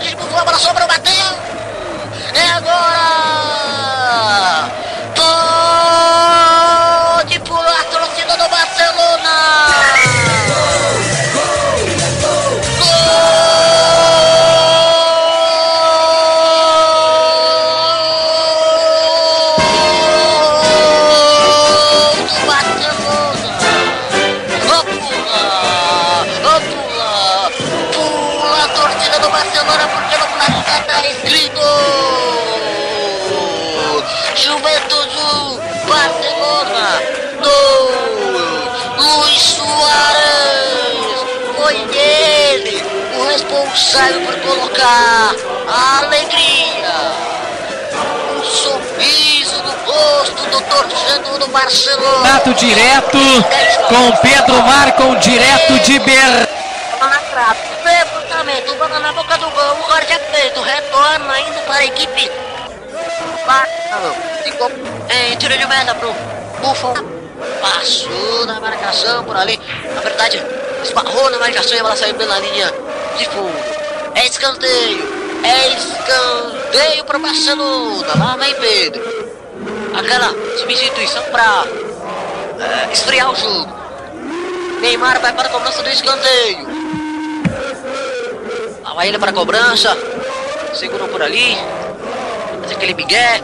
de Buffon, a bola sobrou, bateu! É agora! Pode pular torcida do Barcelona! Barcelona! Pula a torcida do Barcelona responsável por colocar a alegria um sorriso no rosto do torcedor do Barcelona Contato direto com Pedro Marcon, direto de Ber. na trave. Levantamento, bola na boca do gol. O Jorge Pedro retorna indo para a equipe. Ficou em tiro de meta pro Buffon. Passou na marcação por ali. Na verdade, esbarrou na marcação e a bola saiu pela linha de fundo. É escanteio. É escanteio pro Barcelona. Lá vem Pedro. Aquela substituição para esfriar o jogo. Neymar vai para a cobrança do escanteio. Lá vai ele para a cobrança. Segurou por ali. Faz aquele migué.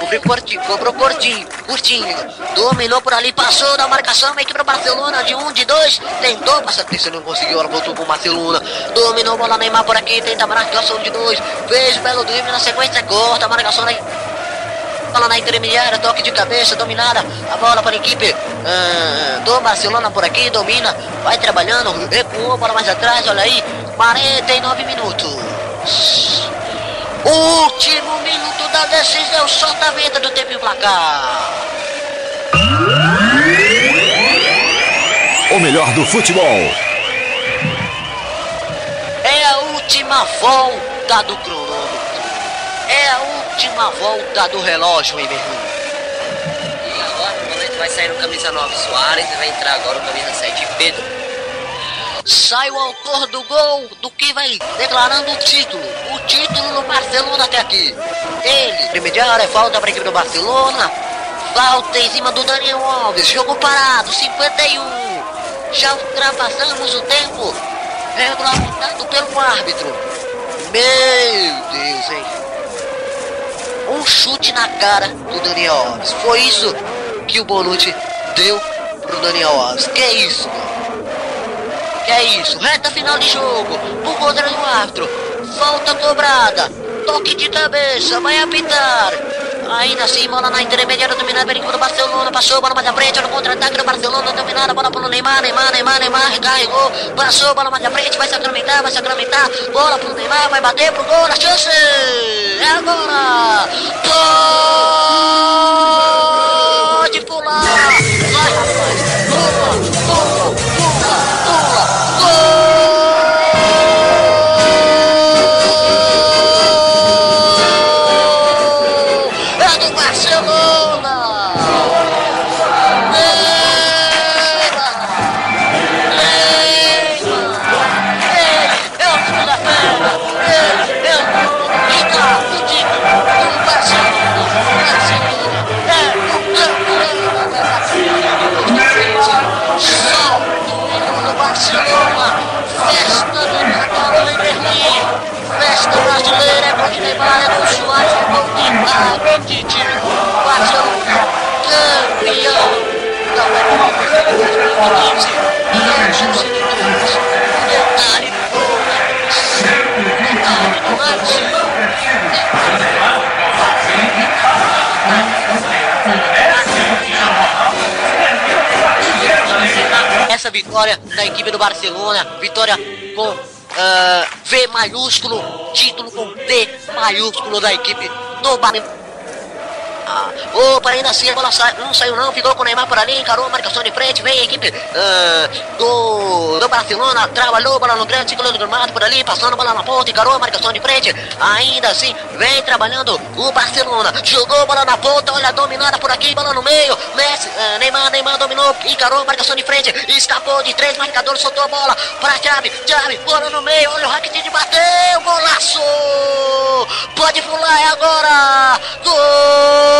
Cobriu curtinho, cobrou curtinho, curtinho. Dominou por ali, passou da marcação. A equipe do Barcelona de um, de dois. Tentou passar atenção, não conseguiu. Ela voltou pro Barcelona. Dominou bola Neymar por aqui. Tenta marcação de dois. Fez o belo drible na sequência. Corta a marcação da Bola na intermediária, toque de cabeça, dominada. A bola para a equipe ah, do Barcelona por aqui, domina, vai trabalhando, recuou, bola mais atrás, olha aí. 49 minutos. Último minuto da decisão, solta a venda do tempo e placar. O melhor do futebol. É a última volta do cronômetro. É a última volta do relógio, hein, meu irmão? E agora no momento vai sair o camisa 9 Soares e vai entrar agora o camisa 7 Pedro. Sai o autor do gol, do que vai declarando o título. O título do Barcelona até aqui. Ele, intermediário, é falta para a equipe do Barcelona. Falta em cima do Daniel Alves. Jogo parado, 51. Já ultrapassamos o tempo regulamentado pelo árbitro. Meu Deus, hein? Um chute na cara do Daniel Alves. Foi isso que o Bonucci deu pro Daniel Alves. Que isso, mano? É isso? Reta final de jogo. Por conta do árbitro. Falta cobrada. Toque de cabeça. Vai apitar. Ainda assim, bola na intermediária dominada pelo equipe do Barcelona. Passou, bola mais à frente. No contra-ataque do Barcelona. Dominada, bola pro Neymar. Neymar, Neymar, Neymar. Recarregou. Passou, bola mais à frente. Vai sacramentar, vai sacramentar. Bola pro Neymar. Vai bater pro gol. A chance. É É é gol de Soares, é gol de Neymar, é de time. Barcelona, campeão da Copa de 2015. E. Detalhe do detalhe do lance. Essa vitória da equipe do Barcelona, vitória com ah, V maiúsculo, título com D maiúsculo da equipe do Barcelona. Oh, para ainda assim, a bola sai, não saiu não, ficou com o Neymar por ali, encarou a marcação de frente, vem a equipe uh, do, do Barcelona, trabalhou a bola no grande ciclo do gramado por ali, passando a bola na ponta, encarou a marcação de frente, ainda assim, vem trabalhando o Barcelona, jogou a bola na ponta, olha, dominada por aqui, bola no meio, Messi, uh, Neymar, Neymar dominou, encarou a marcação de frente, escapou de três marcadores, soltou a bola para Chave, Chave, bola no meio, olha o Rakitic bateu, golaço! Pode pular, é agora! Gol!